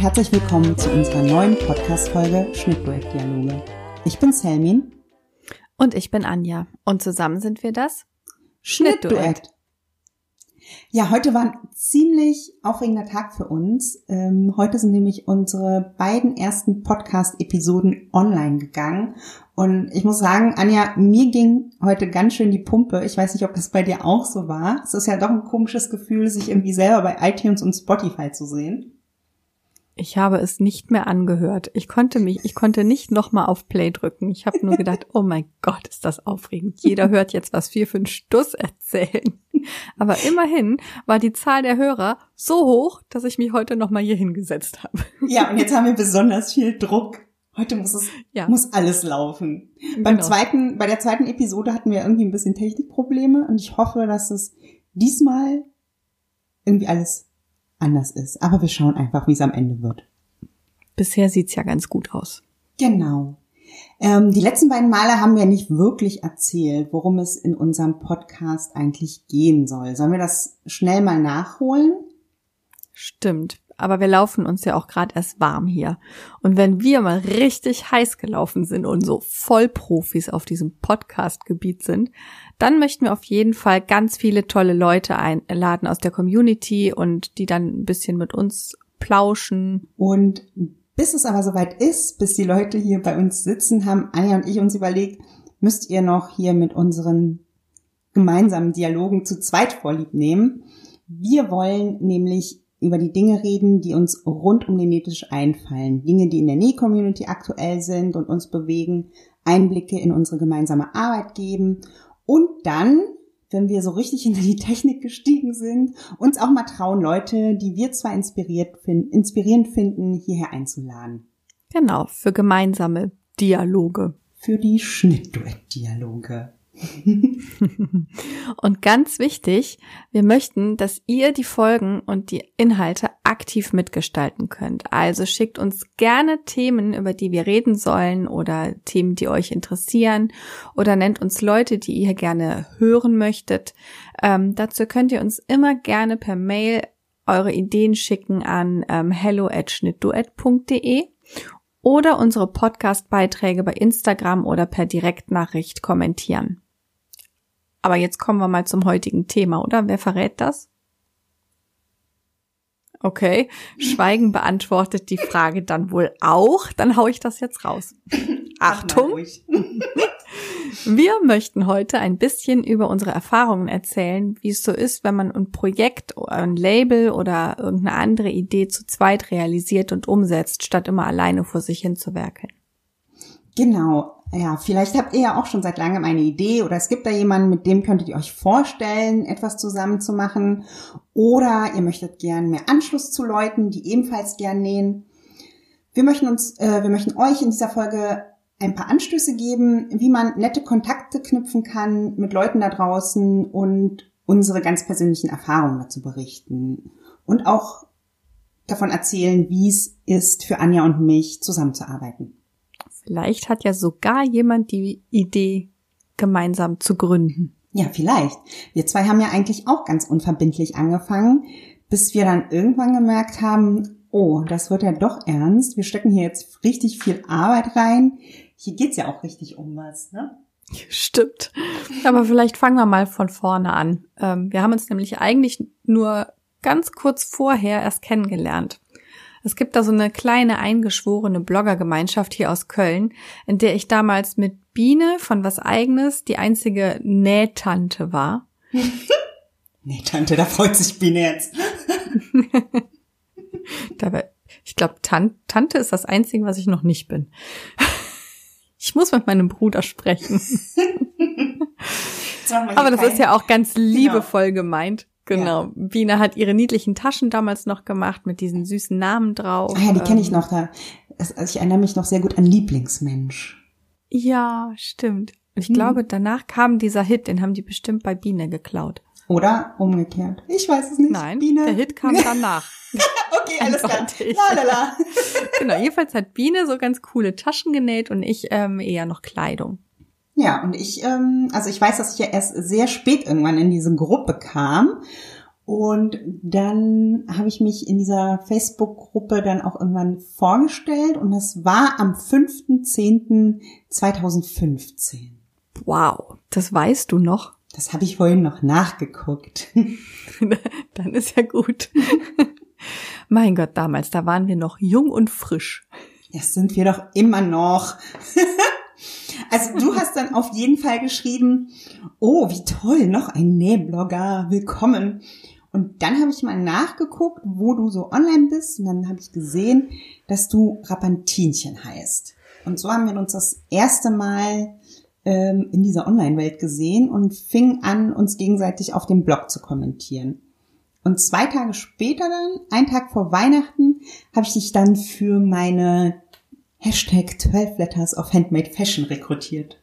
herzlich willkommen zu unserer neuen Podcast-Folge Schnittduett-Dialoge. Ich bin Selmin. Und ich bin Anja. Und zusammen sind wir das Schnittduett. Ja, heute war ein ziemlich aufregender Tag für uns. Ähm, heute sind nämlich unsere beiden ersten Podcast-Episoden online gegangen. Und ich muss sagen, Anja, mir ging heute ganz schön die Pumpe. Ich weiß nicht, ob das bei dir auch so war. Es ist ja doch ein komisches Gefühl, sich irgendwie selber bei iTunes und Spotify zu sehen. Ich habe es nicht mehr angehört. Ich konnte mich, ich konnte nicht nochmal auf Play drücken. Ich habe nur gedacht, oh mein Gott, ist das aufregend. Jeder hört jetzt, was wir für einen Stuss erzählen. Aber immerhin war die Zahl der Hörer so hoch, dass ich mich heute nochmal hier hingesetzt habe. Ja, und jetzt haben wir besonders viel Druck. Heute muss es, ja. muss alles laufen. Genau. Beim zweiten, bei der zweiten Episode hatten wir irgendwie ein bisschen Technikprobleme und ich hoffe, dass es diesmal irgendwie alles anders ist. Aber wir schauen einfach, wie es am Ende wird. Bisher sieht's ja ganz gut aus. Genau. Ähm, die letzten beiden Male haben wir nicht wirklich erzählt, worum es in unserem Podcast eigentlich gehen soll. Sollen wir das schnell mal nachholen? Stimmt. Aber wir laufen uns ja auch gerade erst warm hier. Und wenn wir mal richtig heiß gelaufen sind und so Vollprofis auf diesem Podcast-Gebiet sind, dann möchten wir auf jeden Fall ganz viele tolle Leute einladen aus der Community und die dann ein bisschen mit uns plauschen. Und bis es aber soweit ist, bis die Leute hier bei uns sitzen, haben Anja und ich uns überlegt, müsst ihr noch hier mit unseren gemeinsamen Dialogen zu zweit vorlieb nehmen. Wir wollen nämlich über die Dinge reden, die uns rund um den Nähtisch einfallen. Dinge, die in der Näh-Community aktuell sind und uns bewegen, Einblicke in unsere gemeinsame Arbeit geben und dann, wenn wir so richtig in die Technik gestiegen sind, uns auch mal trauen, Leute, die wir zwar inspiriert finden, inspirierend finden, hierher einzuladen. Genau, für gemeinsame Dialoge. Für die Schnittduett-Dialoge. und ganz wichtig, wir möchten, dass ihr die Folgen und die Inhalte aktiv mitgestalten könnt. Also schickt uns gerne Themen, über die wir reden sollen oder Themen, die euch interessieren oder nennt uns Leute, die ihr gerne hören möchtet. Ähm, dazu könnt ihr uns immer gerne per Mail eure Ideen schicken an ähm, hello@schnittduett.de oder unsere Podcast-Beiträge bei Instagram oder per Direktnachricht kommentieren. Aber jetzt kommen wir mal zum heutigen Thema, oder? Wer verrät das? Okay, Schweigen beantwortet die Frage dann wohl auch. Dann hau ich das jetzt raus. Achtung! Wir möchten heute ein bisschen über unsere Erfahrungen erzählen, wie es so ist, wenn man ein Projekt, ein Label oder irgendeine andere Idee zu zweit realisiert und umsetzt, statt immer alleine vor sich hinzuwerkeln. Genau. Ja, vielleicht habt ihr ja auch schon seit langem eine Idee oder es gibt da jemanden, mit dem könntet ihr euch vorstellen, etwas zusammen zu machen. Oder ihr möchtet gern mehr Anschluss zu Leuten, die ebenfalls gern nähen. Wir möchten uns, äh, wir möchten euch in dieser Folge ein paar Anstöße geben, wie man nette Kontakte knüpfen kann mit Leuten da draußen und unsere ganz persönlichen Erfahrungen dazu berichten. Und auch davon erzählen, wie es ist, für Anja und mich zusammenzuarbeiten. Vielleicht hat ja sogar jemand die Idee, gemeinsam zu gründen. Ja, vielleicht. Wir zwei haben ja eigentlich auch ganz unverbindlich angefangen, bis wir dann irgendwann gemerkt haben, oh, das wird ja doch ernst. Wir stecken hier jetzt richtig viel Arbeit rein. Hier geht's ja auch richtig um was, ne? Stimmt. Aber vielleicht fangen wir mal von vorne an. Ähm, wir haben uns nämlich eigentlich nur ganz kurz vorher erst kennengelernt. Es gibt da so eine kleine eingeschworene Bloggergemeinschaft hier aus Köln, in der ich damals mit Biene von was eigenes die einzige Nähtante war. Nähtante, da freut sich Biene jetzt. Dabei, ich glaube, Tan Tante ist das Einzige, was ich noch nicht bin. Ich muss mit meinem Bruder sprechen. Aber das ist ja auch ganz genau. liebevoll genau. gemeint. Genau. Ja. Biene hat ihre niedlichen Taschen damals noch gemacht mit diesen süßen Namen drauf. Ah ja, die kenne ich ähm, noch. Da. Also ich erinnere mich noch sehr gut an Lieblingsmensch. Ja, stimmt. Und ich hm. glaube, danach kam dieser Hit, den haben die bestimmt bei Biene geklaut. Oder umgekehrt. Ich weiß es nicht. Nein, Biene. der Hit kam danach. okay, alles klar. Lalala. genau, jedenfalls hat Biene so ganz coole Taschen genäht und ich ähm, eher noch Kleidung. Ja, und ich, ähm, also ich weiß, dass ich ja erst sehr spät irgendwann in diese Gruppe kam. Und dann habe ich mich in dieser Facebook-Gruppe dann auch irgendwann vorgestellt und das war am 5.10.2015. Wow, das weißt du noch? Das habe ich vorhin noch nachgeguckt. dann ist ja gut. mein Gott, damals, da waren wir noch jung und frisch. Das sind wir doch immer noch. also du hast dann auf jeden Fall geschrieben, oh, wie toll, noch ein Nähblogger, willkommen. Und dann habe ich mal nachgeguckt, wo du so online bist. Und dann habe ich gesehen, dass du Rapantinchen heißt. Und so haben wir uns das erste Mal ähm, in dieser Online-Welt gesehen und fingen an, uns gegenseitig auf dem Blog zu kommentieren. Und zwei Tage später dann, ein Tag vor Weihnachten, habe ich dich dann für meine Hashtag 12 Letters of Handmade Fashion rekrutiert.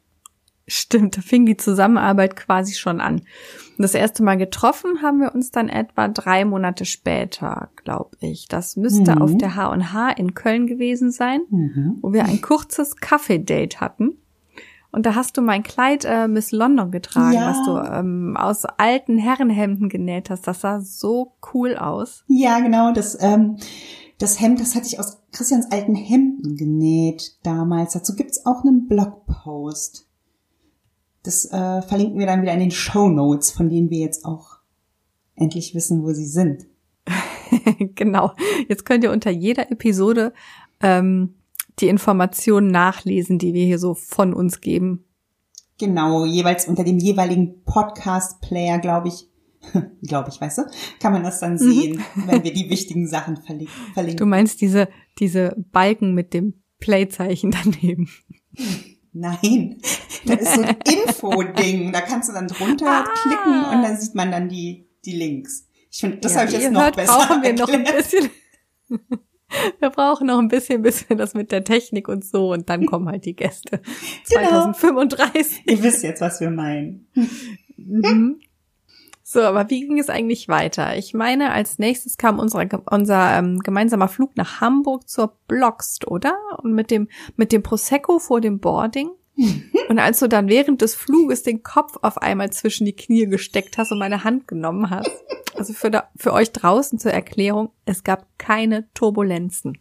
Stimmt, da fing die Zusammenarbeit quasi schon an. Und das erste Mal getroffen haben wir uns dann etwa drei Monate später, glaube ich. Das müsste mhm. auf der H&H in Köln gewesen sein, mhm. wo wir ein kurzes Kaffee-Date hatten. Und da hast du mein Kleid äh, Miss London getragen, ja. was du ähm, aus alten Herrenhemden genäht hast. Das sah so cool aus. Ja, genau. Das, ähm, das Hemd, das hatte ich aus Christians alten Hemden genäht damals. Dazu gibt's auch einen Blogpost. Das äh, verlinken wir dann wieder in den Show Notes, von denen wir jetzt auch endlich wissen, wo sie sind. genau. Jetzt könnt ihr unter jeder Episode ähm, die Informationen nachlesen, die wir hier so von uns geben. Genau, jeweils unter dem jeweiligen Podcast-Player, glaube ich, glaube ich, weißt du, kann man das dann mhm. sehen, wenn wir die wichtigen Sachen verlinken. Du meinst diese, diese Balken mit dem Play-Zeichen daneben. Nein, das ist so ein Info-Ding. Da kannst du dann drunter ah. klicken und dann sieht man dann die, die Links. Ich finde, das ja, habe ich jetzt noch hört, besser brauchen wir erklärt. noch ein bisschen. Wir brauchen noch ein bisschen, bis wir das mit der Technik und so und dann kommen halt die Gäste. Genau. 2035. Ihr wisst jetzt, was wir meinen. Mhm. So, aber wie ging es eigentlich weiter? Ich meine, als nächstes kam unser, unser ähm, gemeinsamer Flug nach Hamburg zur Blockst, oder? Und mit dem, mit dem Prosecco vor dem Boarding. und als du dann während des Fluges den Kopf auf einmal zwischen die Knie gesteckt hast und meine Hand genommen hast. Also für, da, für euch draußen zur Erklärung, es gab keine Turbulenzen.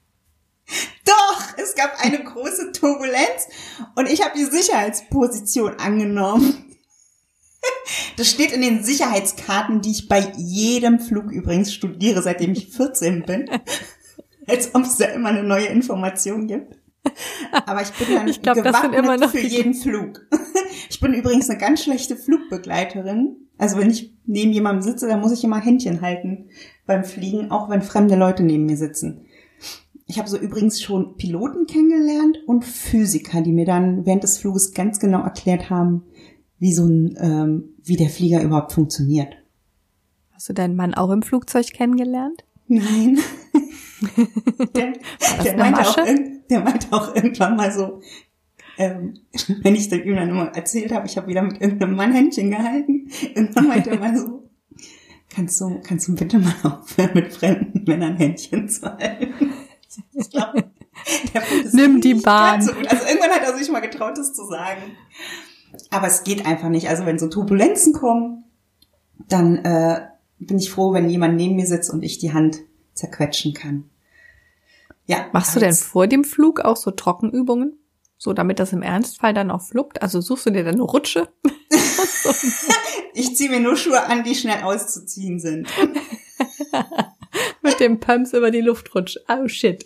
Doch, es gab eine große Turbulenz und ich habe die Sicherheitsposition angenommen. Das steht in den Sicherheitskarten, die ich bei jedem Flug übrigens studiere, seitdem ich 14 bin. Als ob es da immer eine neue Information gibt. Aber ich bin dann ich glaub, gewappnet für jeden Flug. Ich bin übrigens eine ganz schlechte Flugbegleiterin. Also wenn ich neben jemandem sitze, dann muss ich immer Händchen halten beim Fliegen, auch wenn fremde Leute neben mir sitzen. Ich habe so übrigens schon Piloten kennengelernt und Physiker, die mir dann während des Fluges ganz genau erklärt haben, wie so ein, ähm, wie der Flieger überhaupt funktioniert. Hast du deinen Mann auch im Flugzeug kennengelernt? Nein. der, der, meinte auch, der meinte auch irgendwann mal so, ähm, wenn ich dann ihm dann immer erzählt habe, ich habe wieder mit irgendeinem Mann Händchen gehalten, irgendwann meinte er mal so, kannst du, kannst du bitte mal aufhören, mit fremden Männern Händchen zu halten? Ich glaub, Nimm die Bahn. So also irgendwann hat er sich mal getraut, das zu sagen. Aber es geht einfach nicht. Also wenn so Turbulenzen kommen, dann äh, bin ich froh, wenn jemand neben mir sitzt und ich die Hand zerquetschen kann. Ja. Machst du denn vor dem Flug auch so Trockenübungen? So, damit das im Ernstfall dann auch fluppt? Also suchst du dir dann eine Rutsche? ich ziehe mir nur Schuhe an, die schnell auszuziehen sind. Mit dem Pumps über die Luft rutscht. Oh shit.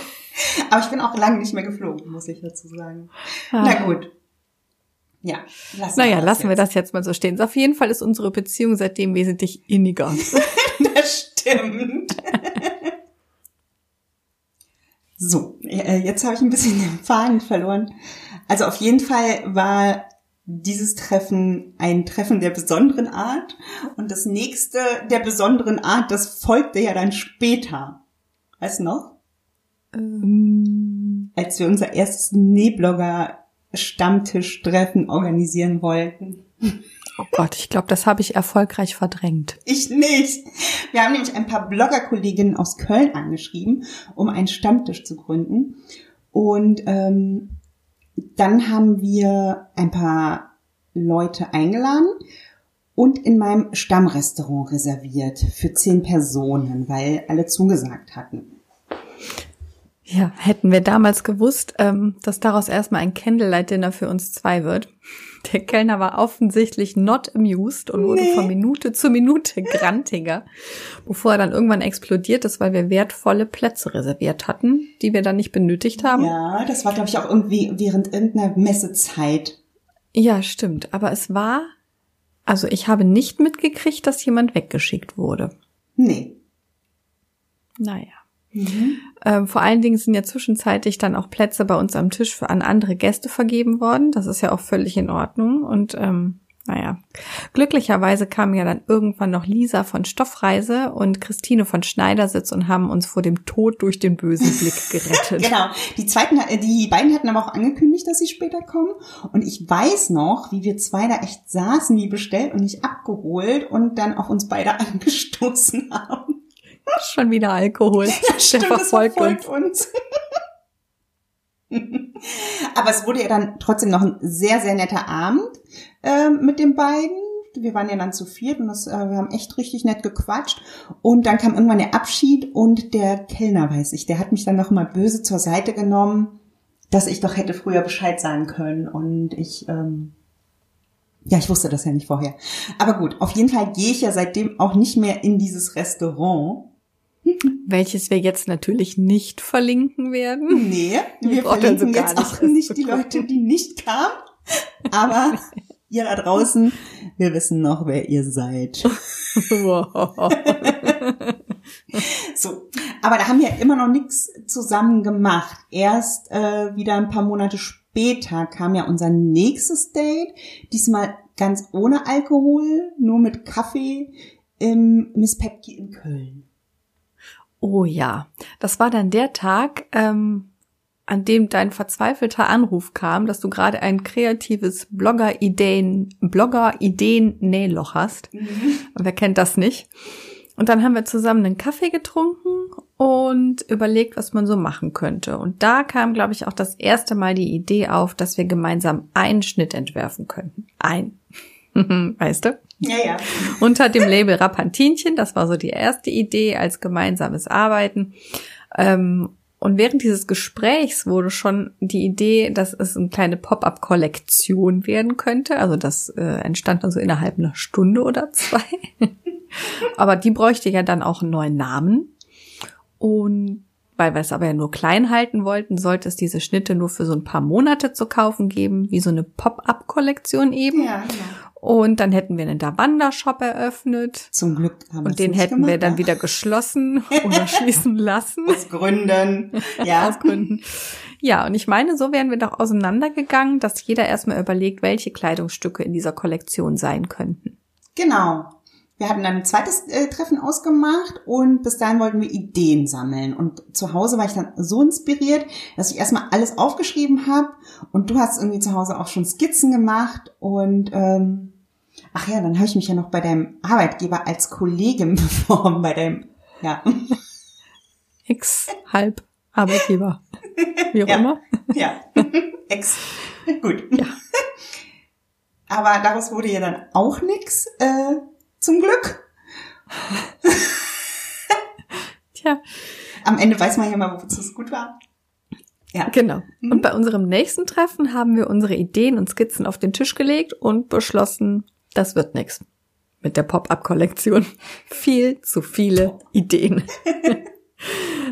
Aber ich bin auch lange nicht mehr geflogen, muss ich dazu sagen. Ah. Na gut. Ja, lassen naja, wir lassen jetzt. wir das jetzt mal so stehen. Auf jeden Fall ist unsere Beziehung seitdem wesentlich inniger. das stimmt. so, äh, jetzt habe ich ein bisschen den Faden verloren. Also auf jeden Fall war dieses Treffen ein Treffen der besonderen Art und das nächste der besonderen Art, das folgte ja dann später. Weißt du noch? Ähm. Als wir unser erstes Nähblogger Stammtischtreffen organisieren wollten. Oh Gott, ich glaube, das habe ich erfolgreich verdrängt. Ich nicht. Wir haben nämlich ein paar Bloggerkolleginnen aus Köln angeschrieben, um einen Stammtisch zu gründen. Und ähm, dann haben wir ein paar Leute eingeladen und in meinem Stammrestaurant reserviert für zehn Personen, weil alle zugesagt hatten. Ja, hätten wir damals gewusst, ähm, dass daraus erstmal ein Candlelight-Dinner für uns zwei wird. Der Kellner war offensichtlich not amused und wurde nee. von Minute zu Minute grantiger, bevor er dann irgendwann explodiert ist, weil wir wertvolle Plätze reserviert hatten, die wir dann nicht benötigt haben. Ja, das war, glaube ich, auch irgendwie während irgendeiner Messezeit. Ja, stimmt. Aber es war, also ich habe nicht mitgekriegt, dass jemand weggeschickt wurde. Nee. Naja. Mhm. Ähm, vor allen Dingen sind ja zwischenzeitlich dann auch Plätze bei uns am Tisch für an andere Gäste vergeben worden. Das ist ja auch völlig in Ordnung. Und ähm, naja, glücklicherweise kamen ja dann irgendwann noch Lisa von Stoffreise und Christine von Schneidersitz und haben uns vor dem Tod durch den bösen Blick gerettet. genau. Die zweiten, die beiden hatten aber auch angekündigt, dass sie später kommen. Und ich weiß noch, wie wir zwei da echt saßen, wie bestellt und nicht abgeholt und dann auf uns beide angestoßen haben. Schon wieder Alkohol. Ja, stimmt, Der verfolgt, verfolgt uns. Aber es wurde ja dann trotzdem noch ein sehr, sehr netter Abend äh, mit den beiden. Wir waren ja dann zu viert und das, äh, wir haben echt richtig nett gequatscht. Und dann kam irgendwann der Abschied und der Kellner, weiß ich, der hat mich dann noch mal böse zur Seite genommen, dass ich doch hätte früher Bescheid sagen können. Und ich, ähm, ja, ich wusste das ja nicht vorher. Aber gut, auf jeden Fall gehe ich ja seitdem auch nicht mehr in dieses Restaurant welches wir jetzt natürlich nicht verlinken werden. Nee, wir verlinken also jetzt auch nicht die Leute, die nicht kamen. Aber ihr da draußen, wir wissen noch, wer ihr seid. so, aber da haben wir immer noch nichts zusammen gemacht. Erst äh, wieder ein paar Monate später kam ja unser nächstes Date. Diesmal ganz ohne Alkohol, nur mit Kaffee im Miss Pepki in Köln. Oh ja, das war dann der Tag, ähm, an dem dein verzweifelter Anruf kam, dass du gerade ein kreatives Blogger-Ideen, Blogger-Ideen-Nähloch hast. Mhm. Wer kennt das nicht? Und dann haben wir zusammen einen Kaffee getrunken und überlegt, was man so machen könnte. Und da kam, glaube ich, auch das erste Mal die Idee auf, dass wir gemeinsam einen Schnitt entwerfen könnten. Ein. weißt du? Ja, ja. Unter dem Label Rapantinchen, das war so die erste Idee als gemeinsames Arbeiten. Ähm, und während dieses Gesprächs wurde schon die Idee, dass es eine kleine Pop-up-Kollektion werden könnte. Also das äh, entstand dann so innerhalb einer Stunde oder zwei. aber die bräuchte ja dann auch einen neuen Namen. Und weil wir es aber ja nur klein halten wollten, sollte es diese Schnitte nur für so ein paar Monate zu kaufen geben, wie so eine Pop-up-Kollektion eben. Ja, genau. Und dann hätten wir einen Davanda-Shop eröffnet. Zum Glück haben wir Und den hätten gemacht, wir dann ja. wieder geschlossen oder schließen lassen. Aus Gründen. Ja. Aus Gründen. Ja, und ich meine, so wären wir doch auseinandergegangen, dass jeder erstmal überlegt, welche Kleidungsstücke in dieser Kollektion sein könnten. Genau. Wir hatten dann ein zweites äh, Treffen ausgemacht und bis dahin wollten wir Ideen sammeln. Und zu Hause war ich dann so inspiriert, dass ich erstmal alles aufgeschrieben habe. Und du hast irgendwie zu Hause auch schon Skizzen gemacht und ähm, Ach ja, dann habe ich mich ja noch bei deinem Arbeitgeber als Kollegin beworben, bei deinem, ja. Ex-Halb Arbeitgeber. Wie auch ja. immer. Ja. Ex. Gut. Ja. Aber daraus wurde ja dann auch nix, äh, zum Glück. Tja. Am Ende weiß man ja mal, wozu es gut war. Ja. Genau. Mhm. Und bei unserem nächsten Treffen haben wir unsere Ideen und Skizzen auf den Tisch gelegt und beschlossen, das wird nix. Mit der Pop-up-Kollektion. Viel zu viele Ideen.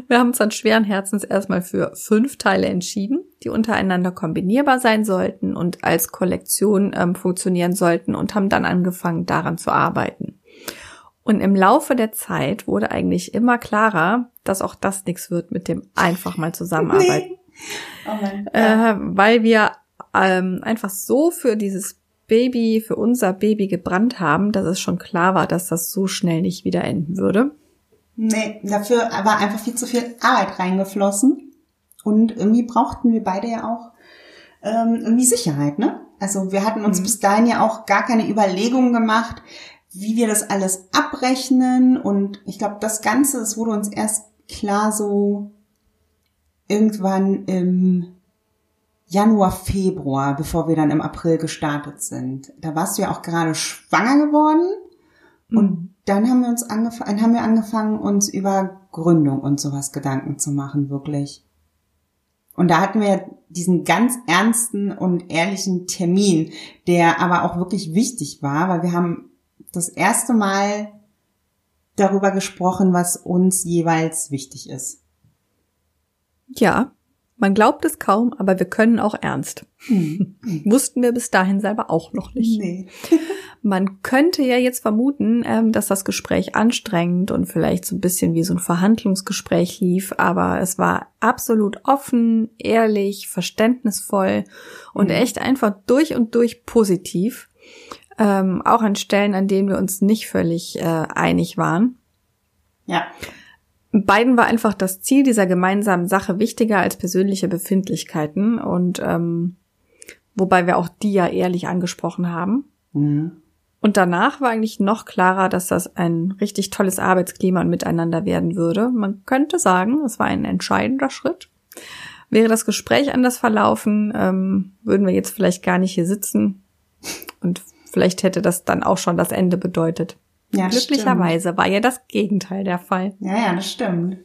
Wir haben uns dann schweren Herzens erstmal für fünf Teile entschieden, die untereinander kombinierbar sein sollten und als Kollektion ähm, funktionieren sollten und haben dann angefangen, daran zu arbeiten. Und im Laufe der Zeit wurde eigentlich immer klarer, dass auch das nichts wird mit dem einfach mal zusammenarbeiten. Nee. Oh äh, weil wir ähm, einfach so für dieses Baby, für unser Baby gebrannt haben, dass es schon klar war, dass das so schnell nicht wieder enden würde. Nee, dafür war einfach viel zu viel Arbeit reingeflossen. Und irgendwie brauchten wir beide ja auch ähm, irgendwie Sicherheit, ne? Also wir hatten uns mhm. bis dahin ja auch gar keine Überlegungen gemacht, wie wir das alles abrechnen. Und ich glaube, das Ganze, es wurde uns erst klar so irgendwann im Januar, Februar, bevor wir dann im April gestartet sind. Da warst du ja auch gerade schwanger geworden. Und mhm. dann haben wir uns angefangen, haben wir angefangen, uns über Gründung und sowas Gedanken zu machen, wirklich. Und da hatten wir diesen ganz ernsten und ehrlichen Termin, der aber auch wirklich wichtig war, weil wir haben das erste Mal darüber gesprochen, was uns jeweils wichtig ist. Ja, man glaubt es kaum, aber wir können auch ernst. Hm. Wussten wir bis dahin selber auch noch nicht. Nee. Man könnte ja jetzt vermuten, ähm, dass das Gespräch anstrengend und vielleicht so ein bisschen wie so ein Verhandlungsgespräch lief, aber es war absolut offen, ehrlich, verständnisvoll und mhm. echt einfach durch und durch positiv. Ähm, auch an Stellen, an denen wir uns nicht völlig äh, einig waren. Ja. Beiden war einfach das Ziel dieser gemeinsamen Sache wichtiger als persönliche Befindlichkeiten und ähm, wobei wir auch die ja ehrlich angesprochen haben. Mhm. Und danach war eigentlich noch klarer, dass das ein richtig tolles Arbeitsklima und Miteinander werden würde. Man könnte sagen, es war ein entscheidender Schritt. Wäre das Gespräch anders verlaufen, ähm, würden wir jetzt vielleicht gar nicht hier sitzen. Und vielleicht hätte das dann auch schon das Ende bedeutet. Ja, Glücklicherweise stimmt. war ja das Gegenteil der Fall. Ja, ja, das stimmt.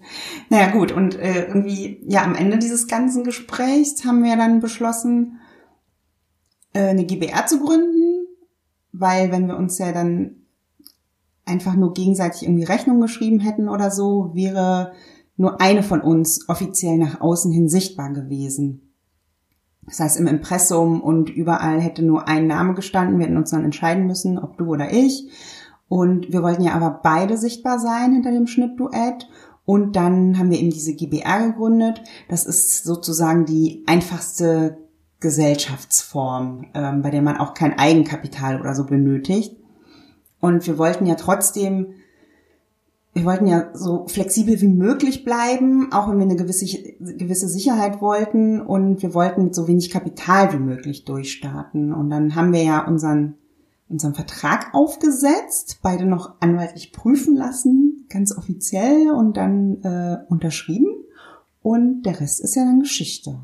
Naja, gut. Und äh, irgendwie, ja, am Ende dieses ganzen Gesprächs haben wir dann beschlossen, äh, eine GBR zu gründen, weil wenn wir uns ja dann einfach nur gegenseitig irgendwie Rechnung geschrieben hätten oder so, wäre nur eine von uns offiziell nach außen hin sichtbar gewesen. Das heißt, im Impressum und überall hätte nur ein Name gestanden. Wir hätten uns dann entscheiden müssen, ob du oder ich. Und wir wollten ja aber beide sichtbar sein hinter dem Schnittduett. Und dann haben wir eben diese GBR gegründet. Das ist sozusagen die einfachste Gesellschaftsform, ähm, bei der man auch kein Eigenkapital oder so benötigt. Und wir wollten ja trotzdem, wir wollten ja so flexibel wie möglich bleiben, auch wenn wir eine gewisse, gewisse Sicherheit wollten. Und wir wollten mit so wenig Kapital wie möglich durchstarten. Und dann haben wir ja unseren unseren Vertrag aufgesetzt, beide noch anwaltlich prüfen lassen, ganz offiziell und dann äh, unterschrieben. Und der Rest ist ja dann Geschichte.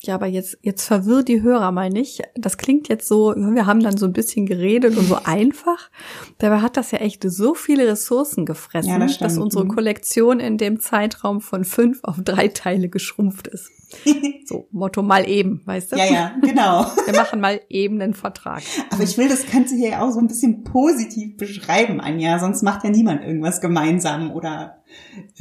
Ja, aber jetzt, jetzt verwirr die Hörer mal nicht. Das klingt jetzt so, wir haben dann so ein bisschen geredet und so einfach. Dabei hat das ja echt so viele Ressourcen gefressen, ja, das dass unsere mhm. Kollektion in dem Zeitraum von fünf auf drei Teile geschrumpft ist. So, Motto mal eben, weißt du? Ja, ja, genau. Wir machen mal eben einen Vertrag. Aber ich will das Ganze hier auch so ein bisschen positiv beschreiben, Anja, sonst macht ja niemand irgendwas gemeinsam oder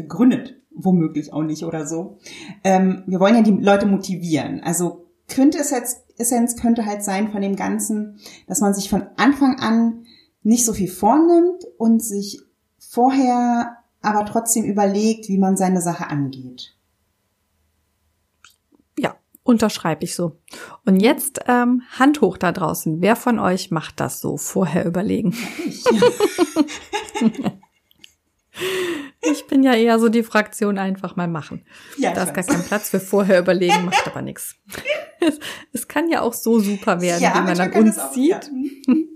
gründet womöglich auch nicht oder so. Ähm, wir wollen ja die Leute motivieren. Also könnte es jetzt, Essenz könnte halt sein von dem Ganzen, dass man sich von Anfang an nicht so viel vornimmt und sich vorher aber trotzdem überlegt, wie man seine Sache angeht. Ja, unterschreibe ich so. Und jetzt ähm, Hand hoch da draußen. Wer von euch macht das so? Vorher überlegen. Ich. Ich bin ja eher so die Fraktion einfach mal machen. Ja, da ist gar kein Platz für vorher überlegen, macht aber nichts. Es kann ja auch so super werden, ja, wie man dann uns sieht.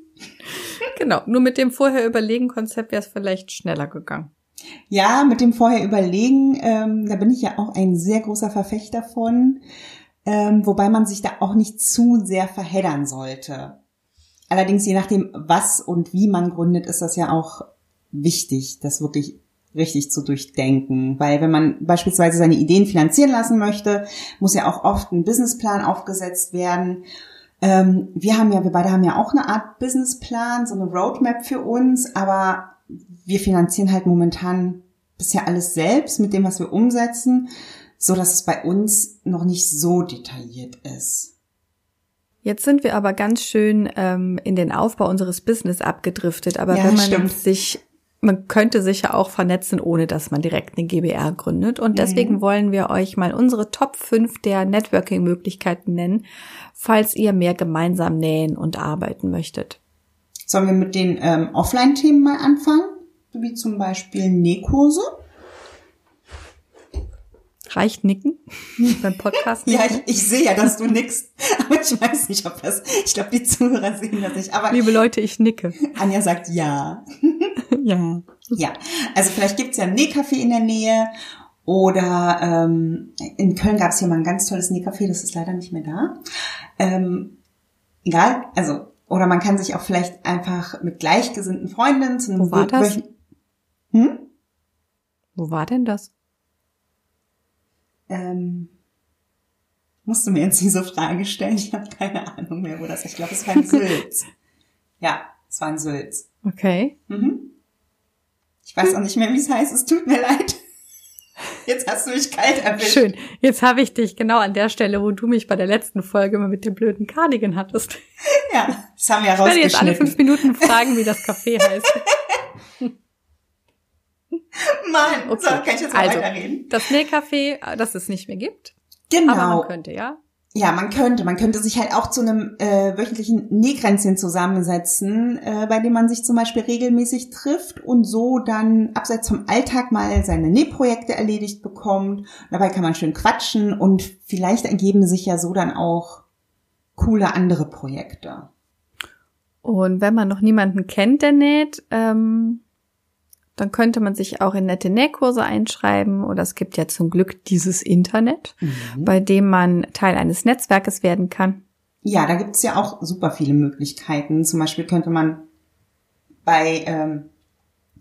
genau, nur mit dem vorher überlegen Konzept wäre es vielleicht schneller gegangen. Ja, mit dem vorher überlegen, ähm, da bin ich ja auch ein sehr großer Verfechter von, ähm, wobei man sich da auch nicht zu sehr verheddern sollte. Allerdings je nachdem, was und wie man gründet, ist das ja auch wichtig, das wirklich richtig zu durchdenken. Weil wenn man beispielsweise seine Ideen finanzieren lassen möchte, muss ja auch oft ein Businessplan aufgesetzt werden. Ähm, wir haben ja, wir beide haben ja auch eine Art Businessplan, so eine Roadmap für uns, aber wir finanzieren halt momentan bisher alles selbst mit dem, was wir umsetzen, so dass es bei uns noch nicht so detailliert ist. Jetzt sind wir aber ganz schön ähm, in den Aufbau unseres Business abgedriftet. Aber ja, wenn man stimmt. sich man könnte sich ja auch vernetzen, ohne dass man direkt eine GBR gründet. Und deswegen mhm. wollen wir euch mal unsere Top 5 der Networking-Möglichkeiten nennen, falls ihr mehr gemeinsam nähen und arbeiten möchtet. Sollen wir mit den ähm, Offline-Themen mal anfangen? Wie zum Beispiel Nähkurse? Reicht nicken beim Podcast? ja, ich, ich sehe ja, dass du nickst. Aber ich weiß nicht, ob das, ich glaube, die Zuhörer sehen das nicht. Aber Liebe Leute, ich nicke. Anja sagt ja. ja. Ja, also vielleicht gibt's ja ein Nähcafé in der Nähe Oder ähm, in Köln gab es hier mal ein ganz tolles Nähcafé, das ist leider nicht mehr da. Ähm, egal, also oder man kann sich auch vielleicht einfach mit gleichgesinnten Freundinnen zu einem Wo war das? Hm? Wo war denn das? Ähm, musst du mir jetzt diese Frage stellen? Ich habe keine Ahnung mehr, wo das ist. Ich glaube, es war in Sülz. ja, es war in Sülz. Okay. Mhm. Ich weiß auch nicht mehr, wie es heißt. Es tut mir leid. Jetzt hast du mich kalt erwischt. Schön. Jetzt habe ich dich genau an der Stelle, wo du mich bei der letzten Folge immer mit dem blöden Cardigan hattest. Ja, das haben wir Ich werde jetzt alle rausgeschnitten. fünf Minuten fragen, wie das Café heißt. Mann, so, Okay. kann ich jetzt mal Also, weiterreden? Das Nähcafé, äh, das es nicht mehr gibt. Genau. Aber man könnte, ja. Ja, man könnte. Man könnte sich halt auch zu einem äh, wöchentlichen Nähkränzchen zusammensetzen, äh, bei dem man sich zum Beispiel regelmäßig trifft und so dann abseits vom Alltag mal seine Nähprojekte erledigt bekommt. Dabei kann man schön quatschen und vielleicht ergeben sich ja so dann auch coole andere Projekte. Und wenn man noch niemanden kennt, der näht, ähm, dann könnte man sich auch in nette Nähkurse einschreiben. Oder es gibt ja zum Glück dieses Internet, bei dem man Teil eines Netzwerkes werden kann. Ja, da gibt's ja auch super viele Möglichkeiten. Zum Beispiel könnte man bei ähm,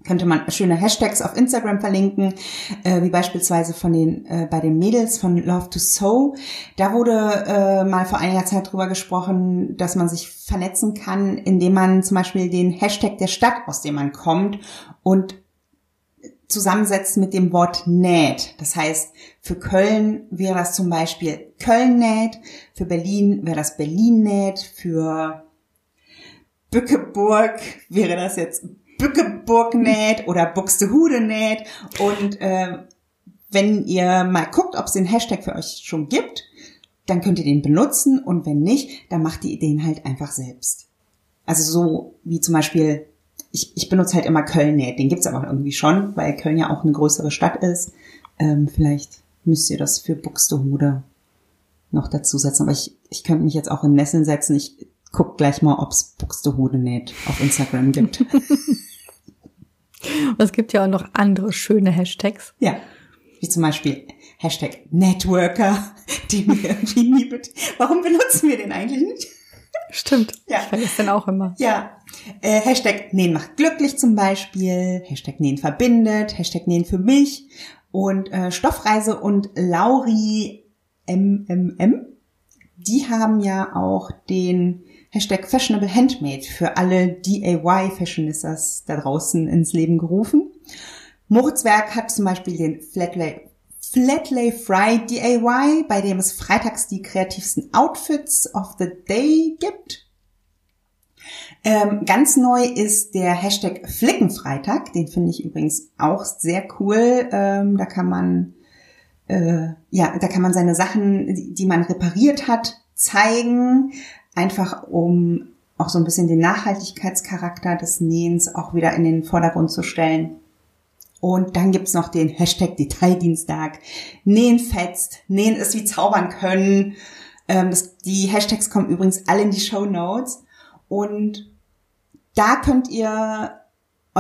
könnte man schöne Hashtags auf Instagram verlinken, äh, wie beispielsweise von den äh, bei den Mädels von Love to Sew. Da wurde äh, mal vor einiger Zeit drüber gesprochen, dass man sich vernetzen kann, indem man zum Beispiel den Hashtag der Stadt, aus dem man kommt, und zusammensetzt mit dem Wort näht. Das heißt, für Köln wäre das zum Beispiel Köln näht, für Berlin wäre das Berlin näht, für Bückeburg wäre das jetzt Bückeburg näht oder Buxtehude näht. Und äh, wenn ihr mal guckt, ob es den Hashtag für euch schon gibt, dann könnt ihr den benutzen und wenn nicht, dann macht ihr den halt einfach selbst. Also so wie zum Beispiel, ich, ich benutze halt immer Köln näht, den gibt's aber irgendwie schon, weil Köln ja auch eine größere Stadt ist. Ähm, vielleicht müsst ihr das für Buxtehude noch dazu setzen. Aber ich, ich könnte mich jetzt auch in Nesseln setzen. Ich guck gleich mal, ob's Buxtehude näht auf Instagram gibt. Und es gibt ja auch noch andere schöne Hashtags. ja, wie zum Beispiel Hashtag Networker, den wir irgendwie nie bet Warum benutzen wir den eigentlich nicht? Stimmt. Ja. Ich vergesse den auch immer. Ja, äh, Hashtag Nähen macht glücklich zum Beispiel, Hashtag Nähen verbindet, Hashtag Nähen für mich und äh, Stoffreise und Lauri MMM, die haben ja auch den Hashtag Fashionable Handmade für alle DIY-Fashionistas da draußen ins Leben gerufen. Moritzwerk hat zum Beispiel den Flatlay, Flatlay Fry DIY, bei dem es freitags die kreativsten Outfits of the Day gibt. Ähm, ganz neu ist der Hashtag Flickenfreitag. Den finde ich übrigens auch sehr cool. Ähm, da kann man äh, ja, da kann man seine Sachen, die, die man repariert hat, zeigen, einfach um auch so ein bisschen den Nachhaltigkeitscharakter des Nähens auch wieder in den Vordergrund zu stellen. Und dann gibt's noch den Hashtag Detaildienstag. Nähen fetzt, Nähen ist wie zaubern können. Ähm, das, die Hashtags kommen übrigens alle in die Show Notes. Und da könnt ihr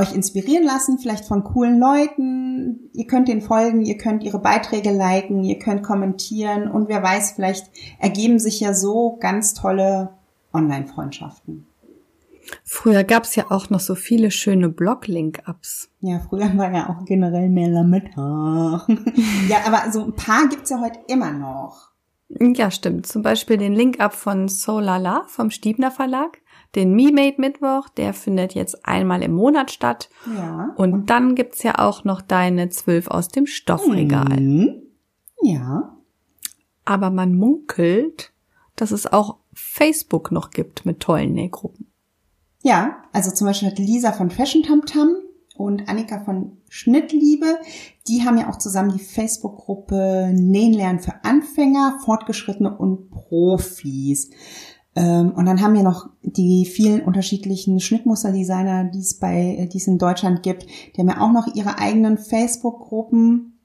euch inspirieren lassen, vielleicht von coolen Leuten. Ihr könnt den folgen, ihr könnt ihre Beiträge liken, ihr könnt kommentieren und wer weiß, vielleicht ergeben sich ja so ganz tolle Online-Freundschaften. Früher gab's ja auch noch so viele schöne Blog-Link-Ups. Ja, früher war ja auch generell mehr Lametta. ja, aber so ein paar gibt's ja heute immer noch. Ja, stimmt. Zum Beispiel den Link-Up von Solala vom Stiebner Verlag. Den Me-Made Mittwoch, der findet jetzt einmal im Monat statt. Ja. Und dann gibt's ja auch noch deine zwölf aus dem Stoffregal. Mhm. Ja. Aber man munkelt, dass es auch Facebook noch gibt mit tollen Nähgruppen. Ja, also zum Beispiel hat Lisa von Fashion Tam Tam und Annika von Schnittliebe, die haben ja auch zusammen die Facebook-Gruppe Nähen lernen für Anfänger, Fortgeschrittene und Profis. Ähm, und dann haben wir noch die vielen unterschiedlichen Schnittmusterdesigner, die es bei, die es in Deutschland gibt. Die haben ja auch noch ihre eigenen Facebook-Gruppen.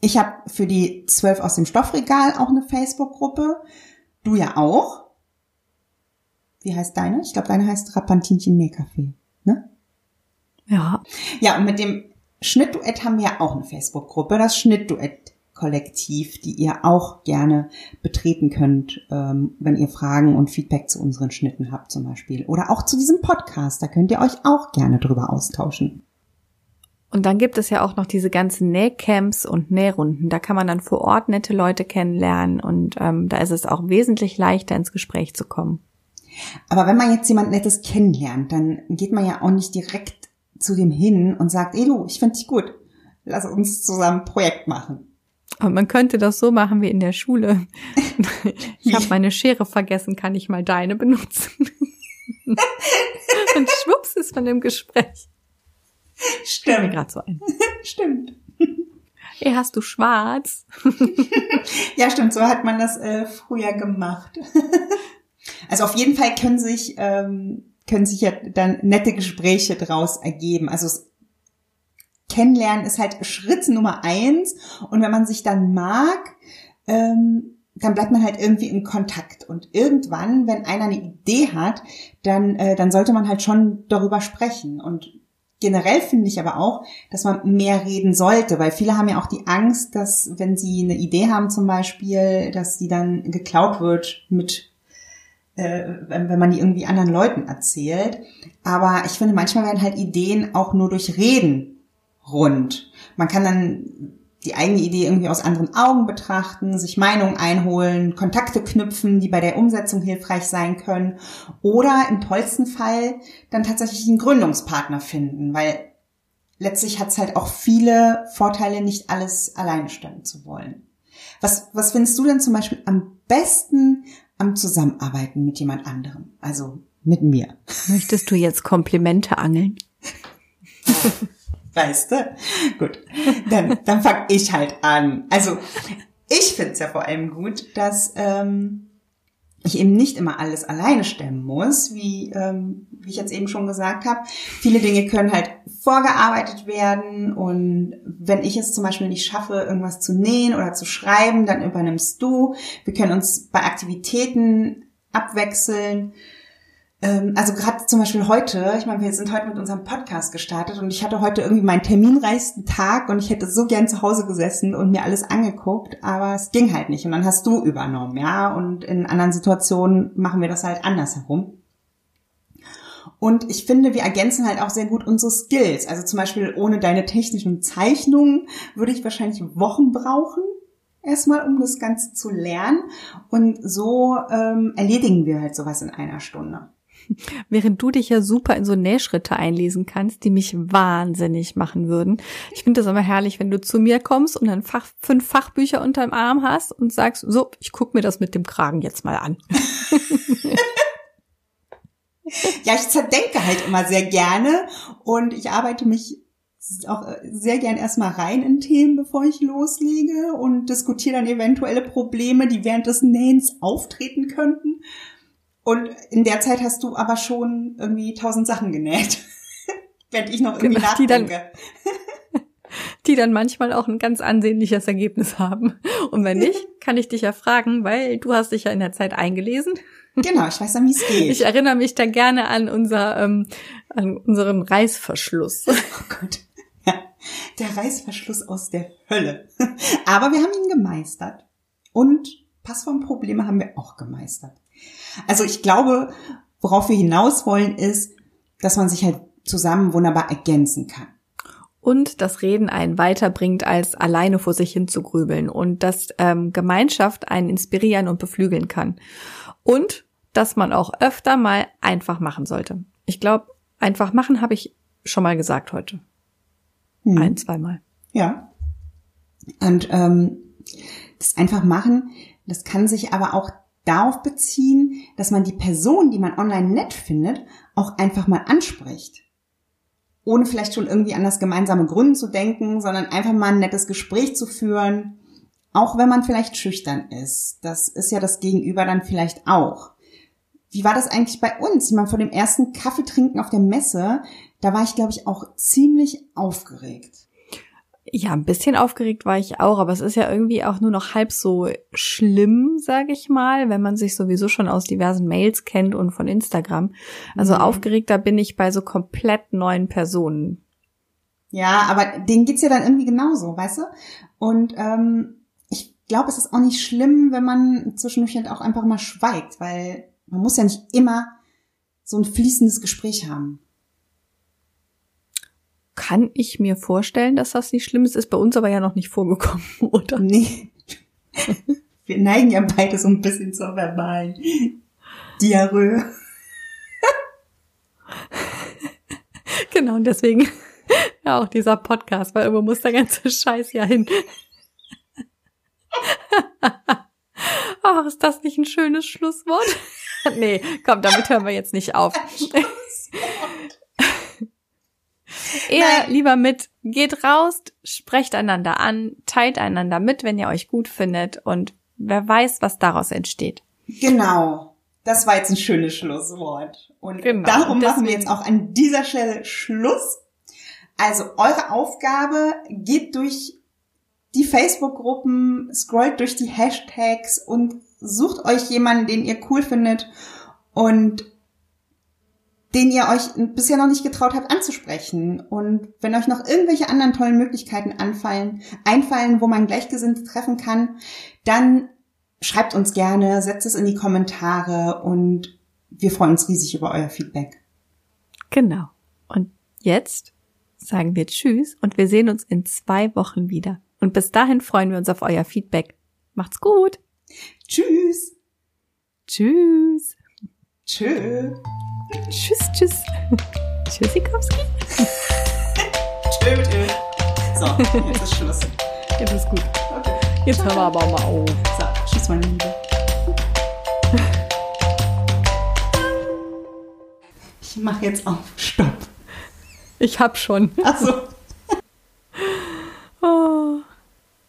Ich habe für die zwölf aus dem Stoffregal auch eine Facebook-Gruppe. Du ja auch. Wie heißt deine? Ich glaube, deine heißt Rapantinchen Nähcafé. Ne? Ja, Ja, und mit dem Schnittduett haben wir ja auch eine Facebook-Gruppe, das Schnittduett-Kollektiv, die ihr auch gerne betreten könnt, ähm, wenn ihr Fragen und Feedback zu unseren Schnitten habt zum Beispiel. Oder auch zu diesem Podcast, da könnt ihr euch auch gerne drüber austauschen. Und dann gibt es ja auch noch diese ganzen Nähcamps und Nährunden. Da kann man dann vor Ort nette Leute kennenlernen und ähm, da ist es auch wesentlich leichter ins Gespräch zu kommen. Aber wenn man jetzt jemand Nettes kennenlernt, dann geht man ja auch nicht direkt zu dem hin und sagt, ey du, ich finde dich gut, lass uns zusammen ein Projekt machen. Und man könnte das so machen wie in der Schule. ich habe meine Schere vergessen, kann ich mal deine benutzen? und schwupps ist von dem Gespräch. Stimmt. mir gerade so ein. Stimmt. Ey, hast du schwarz? ja, stimmt, so hat man das äh, früher gemacht. also auf jeden Fall können sich, ähm, können sich ja dann nette Gespräche draus ergeben. Also das Kennenlernen ist halt Schritt Nummer eins. Und wenn man sich dann mag, ähm, dann bleibt man halt irgendwie in Kontakt. Und irgendwann, wenn einer eine Idee hat, dann, äh, dann sollte man halt schon darüber sprechen. Und Generell finde ich aber auch, dass man mehr reden sollte, weil viele haben ja auch die Angst, dass wenn sie eine Idee haben zum Beispiel, dass die dann geklaut wird mit, äh, wenn man die irgendwie anderen Leuten erzählt. Aber ich finde, manchmal werden halt Ideen auch nur durch Reden rund. Man kann dann die eigene Idee irgendwie aus anderen Augen betrachten, sich Meinungen einholen, Kontakte knüpfen, die bei der Umsetzung hilfreich sein können oder im tollsten Fall dann tatsächlich einen Gründungspartner finden, weil letztlich hat es halt auch viele Vorteile, nicht alles alleine stemmen zu wollen. Was, was findest du denn zum Beispiel am besten am Zusammenarbeiten mit jemand anderem? Also mit mir. Möchtest du jetzt Komplimente angeln? Weißt du? Gut. Dann, dann fang ich halt an. Also, ich finde es ja vor allem gut, dass ähm, ich eben nicht immer alles alleine stemmen muss, wie, ähm, wie ich jetzt eben schon gesagt habe. Viele Dinge können halt vorgearbeitet werden und wenn ich es zum Beispiel nicht schaffe, irgendwas zu nähen oder zu schreiben, dann übernimmst du. Wir können uns bei Aktivitäten abwechseln. Ähm, also gerade zum Beispiel heute, ich meine, wir sind heute mit unserem Podcast gestartet und ich hatte heute irgendwie meinen terminreichsten Tag und ich hätte so gern zu Hause gesessen und mir alles angeguckt, aber es ging halt nicht. Und dann hast du übernommen, ja. Und in anderen Situationen machen wir das halt andersherum. Und ich finde, wir ergänzen halt auch sehr gut unsere Skills. Also zum Beispiel ohne deine technischen Zeichnungen würde ich wahrscheinlich Wochen brauchen, erstmal, um das Ganze zu lernen. Und so ähm, erledigen wir halt sowas in einer Stunde. Während du dich ja super in so Nähschritte einlesen kannst, die mich wahnsinnig machen würden. Ich finde das immer herrlich, wenn du zu mir kommst und dann Fach, fünf Fachbücher unterm Arm hast und sagst, so, ich guck mir das mit dem Kragen jetzt mal an. ja, ich zerdenke halt immer sehr gerne und ich arbeite mich auch sehr gern erstmal rein in Themen, bevor ich loslege und diskutiere dann eventuelle Probleme, die während des Nähens auftreten könnten. Und in der Zeit hast du aber schon irgendwie tausend Sachen genäht. Wenn ich noch irgendwie genau, nachdenke. Die dann, die dann manchmal auch ein ganz ansehnliches Ergebnis haben. Und wenn nicht, kann ich dich ja fragen, weil du hast dich ja in der Zeit eingelesen. Genau, ich weiß dann, wie es geht. Ich erinnere mich da gerne an unser, ähm, an unseren Reißverschluss. Oh Gott. Ja, der Reißverschluss aus der Hölle. Aber wir haben ihn gemeistert. Und Passformprobleme haben wir auch gemeistert. Also ich glaube, worauf wir hinaus wollen, ist, dass man sich halt zusammen wunderbar ergänzen kann. Und das Reden einen weiterbringt, als alleine vor sich hin zu grübeln. Und dass ähm, Gemeinschaft einen inspirieren und beflügeln kann. Und dass man auch öfter mal einfach machen sollte. Ich glaube, einfach machen habe ich schon mal gesagt heute. Hm. Ein, zweimal. Ja. Und ähm, das einfach machen, das kann sich aber auch darauf beziehen, dass man die Person, die man online nett findet, auch einfach mal anspricht. Ohne vielleicht schon irgendwie an das gemeinsame Gründen zu denken, sondern einfach mal ein nettes Gespräch zu führen, auch wenn man vielleicht schüchtern ist. Das ist ja das Gegenüber dann vielleicht auch. Wie war das eigentlich bei uns? Ich meine, vor dem ersten Kaffeetrinken auf der Messe, da war ich, glaube ich, auch ziemlich aufgeregt. Ja, ein bisschen aufgeregt war ich auch, aber es ist ja irgendwie auch nur noch halb so schlimm, sage ich mal, wenn man sich sowieso schon aus diversen Mails kennt und von Instagram. Also mhm. aufgeregter bin ich bei so komplett neuen Personen. Ja, aber denen geht's ja dann irgendwie genauso, weißt du? Und ähm, ich glaube, es ist auch nicht schlimm, wenn man zwischendurch halt auch einfach mal schweigt, weil man muss ja nicht immer so ein fließendes Gespräch haben. Kann ich mir vorstellen, dass das nicht schlimm ist, ist bei uns aber ja noch nicht vorgekommen, oder? Nee. Wir neigen ja beide so ein bisschen zur verbalen Diarrhoe. Genau, und deswegen ja auch dieser Podcast, weil irgendwo muss der ganze Scheiß ja hin. Ach, ist das nicht ein schönes Schlusswort? nee, komm, damit hören wir jetzt nicht auf. Eher Nein. lieber mit, geht raus, sprecht einander an, teilt einander mit, wenn ihr euch gut findet und wer weiß, was daraus entsteht. Genau. Das war jetzt ein schönes Schlusswort. Und genau. darum machen wir jetzt auch an dieser Stelle Schluss. Also eure Aufgabe geht durch die Facebook-Gruppen, scrollt durch die Hashtags und sucht euch jemanden, den ihr cool findet und den ihr euch bisher noch nicht getraut habt anzusprechen. Und wenn euch noch irgendwelche anderen tollen Möglichkeiten anfallen, einfallen, wo man Gleichgesinnte treffen kann, dann schreibt uns gerne, setzt es in die Kommentare und wir freuen uns riesig über euer Feedback. Genau. Und jetzt sagen wir Tschüss und wir sehen uns in zwei Wochen wieder. Und bis dahin freuen wir uns auf euer Feedback. Macht's gut. Tschüss. Tschüss. Tschö. Tschüss, tschüss. Tschüssikowski. tschö. So, jetzt ist Schluss. Jetzt ist gut. Okay. Jetzt hören wir aber auch mal auf. So, tschüss, meine Liebe. Ich mache jetzt auf. Stopp. Ich hab schon. Ach so. oh.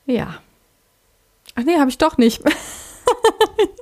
Ja. Ach nee, habe ich doch nicht.